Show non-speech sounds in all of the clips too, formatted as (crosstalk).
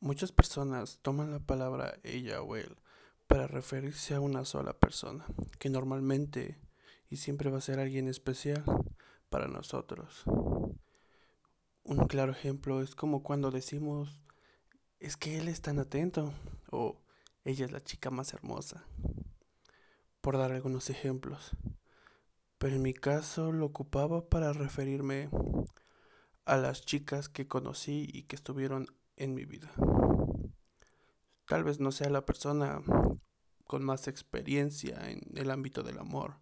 Muchas personas toman la palabra ella o él para referirse a una sola persona, que normalmente y siempre va a ser alguien especial para nosotros. Un claro ejemplo es como cuando decimos, es que él es tan atento o ella es la chica más hermosa, por dar algunos ejemplos. Pero en mi caso lo ocupaba para referirme a las chicas que conocí y que estuvieron en mi vida. Tal vez no sea la persona con más experiencia en el ámbito del amor,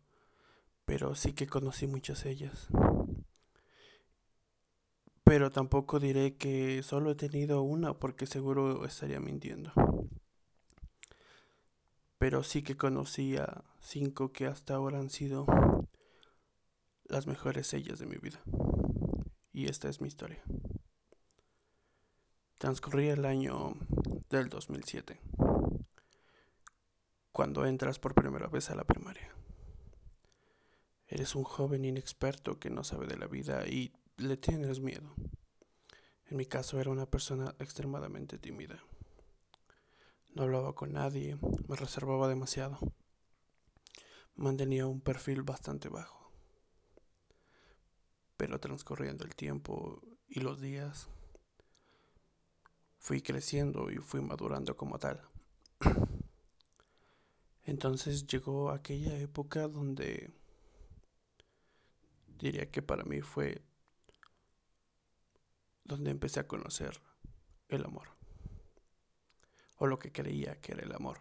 pero sí que conocí muchas ellas. Pero tampoco diré que solo he tenido una porque seguro estaría mintiendo. Pero sí que conocí a cinco que hasta ahora han sido las mejores ellas de mi vida. Y esta es mi historia. Transcurría el año del 2007, cuando entras por primera vez a la primaria. Eres un joven inexperto que no sabe de la vida y le tienes miedo. En mi caso era una persona extremadamente tímida. No hablaba con nadie, me reservaba demasiado. Mantenía un perfil bastante bajo. Pero transcurriendo el tiempo y los días, fui creciendo y fui madurando como tal. (clears throat) Entonces llegó aquella época donde diría que para mí fue donde empecé a conocer el amor. O lo que creía que era el amor.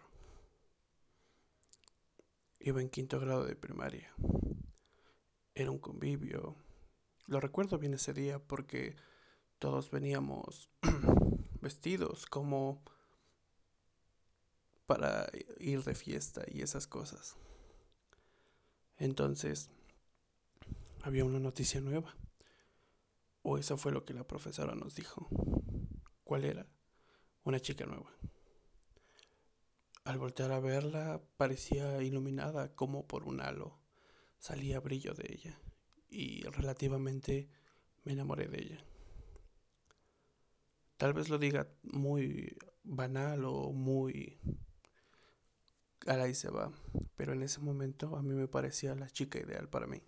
Iba en quinto grado de primaria. Era un convivio. Lo recuerdo bien ese día porque todos veníamos (clears throat) vestidos como para ir de fiesta y esas cosas. Entonces, había una noticia nueva. O eso fue lo que la profesora nos dijo. ¿Cuál era? Una chica nueva. Al voltear a verla, parecía iluminada como por un halo. Salía brillo de ella. Y relativamente me enamoré de ella. Tal vez lo diga muy banal o muy ahí se va. Pero en ese momento a mí me parecía la chica ideal para mí.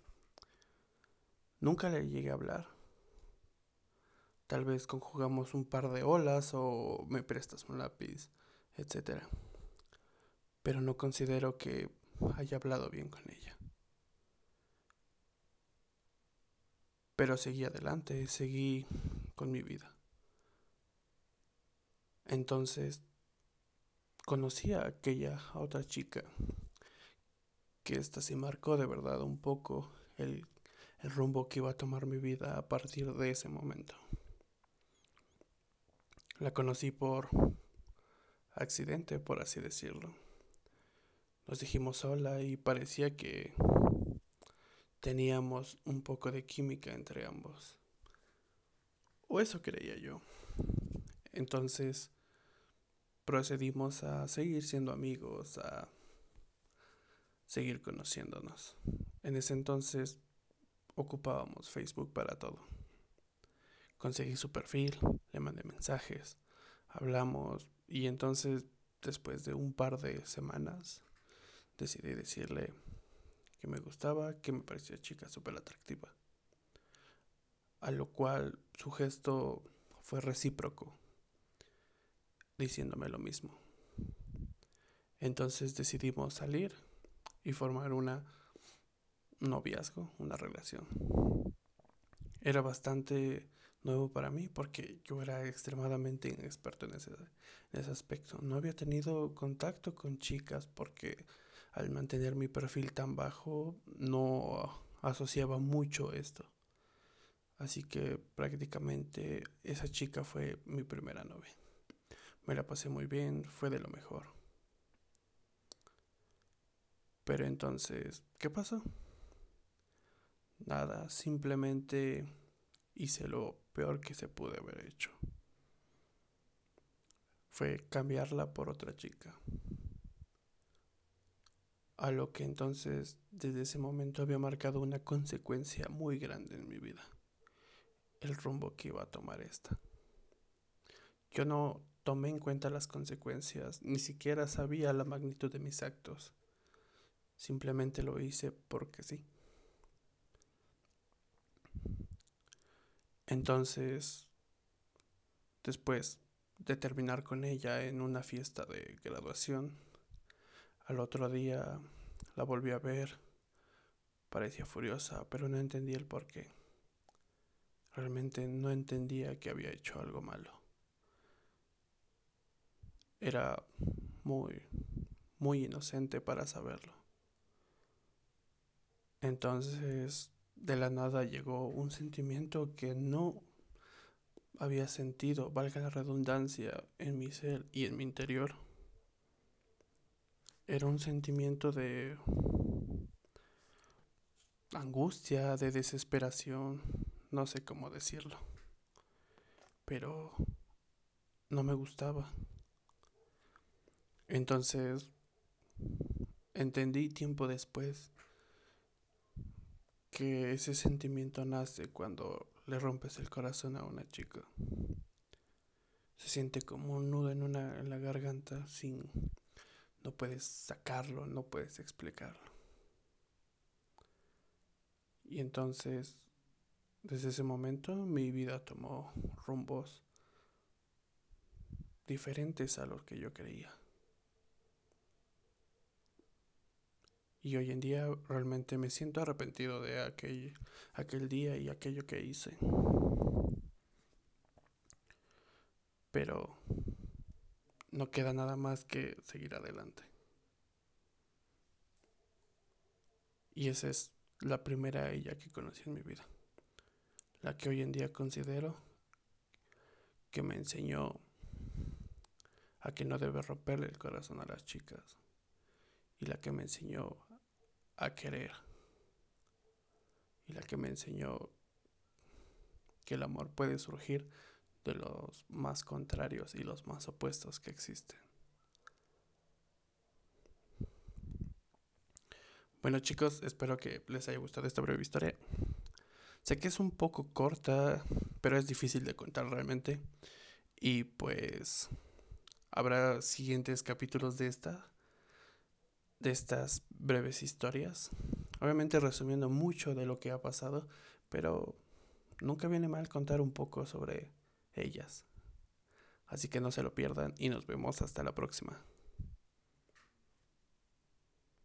Nunca le llegué a hablar. Tal vez conjugamos un par de olas o me prestas un lápiz, etc. Pero no considero que haya hablado bien con ella. Pero seguí adelante, seguí con mi vida. Entonces conocí a aquella otra chica que esta se marcó de verdad un poco el, el rumbo que iba a tomar mi vida a partir de ese momento. La conocí por accidente, por así decirlo. Nos dijimos hola y parecía que teníamos un poco de química entre ambos. O eso creía yo. Entonces procedimos a seguir siendo amigos, a seguir conociéndonos. En ese entonces ocupábamos Facebook para todo. Conseguí su perfil, le mandé mensajes, hablamos y entonces después de un par de semanas decidí decirle que me gustaba, que me parecía chica súper atractiva. A lo cual su gesto fue recíproco diciéndome lo mismo. Entonces decidimos salir y formar una noviazgo, una relación. Era bastante nuevo para mí porque yo era extremadamente inexperto en ese, en ese aspecto. No había tenido contacto con chicas porque al mantener mi perfil tan bajo no asociaba mucho esto. Así que prácticamente esa chica fue mi primera novia. Me la pasé muy bien, fue de lo mejor. Pero entonces, ¿qué pasó? Nada, simplemente hice lo peor que se pude haber hecho. Fue cambiarla por otra chica. A lo que entonces desde ese momento había marcado una consecuencia muy grande en mi vida. El rumbo que iba a tomar esta. Yo no tomé en cuenta las consecuencias, ni siquiera sabía la magnitud de mis actos. Simplemente lo hice porque sí. Entonces, después de terminar con ella en una fiesta de graduación, al otro día la volví a ver. Parecía furiosa, pero no entendía el por qué. Realmente no entendía que había hecho algo malo. Era muy, muy inocente para saberlo. Entonces, de la nada llegó un sentimiento que no había sentido, valga la redundancia, en mi ser y en mi interior. Era un sentimiento de angustia, de desesperación, no sé cómo decirlo. Pero no me gustaba. Entonces, entendí tiempo después que ese sentimiento nace cuando le rompes el corazón a una chica. Se siente como un nudo en, una, en la garganta sin... No puedes sacarlo, no puedes explicarlo. Y entonces, desde ese momento, mi vida tomó rumbos diferentes a los que yo creía. Y hoy en día realmente me siento arrepentido de aquel, aquel día y aquello que hice. Pero no queda nada más que seguir adelante. Y esa es la primera ella que conocí en mi vida. La que hoy en día considero que me enseñó a que no debe romperle el corazón a las chicas. Y la que me enseñó a querer. Y la que me enseñó que el amor puede surgir de los más contrarios y los más opuestos que existen. Bueno chicos, espero que les haya gustado esta breve historia. Sé que es un poco corta, pero es difícil de contar realmente. Y pues habrá siguientes capítulos de esta de estas breves historias. Obviamente resumiendo mucho de lo que ha pasado, pero nunca viene mal contar un poco sobre ellas. Así que no se lo pierdan y nos vemos hasta la próxima.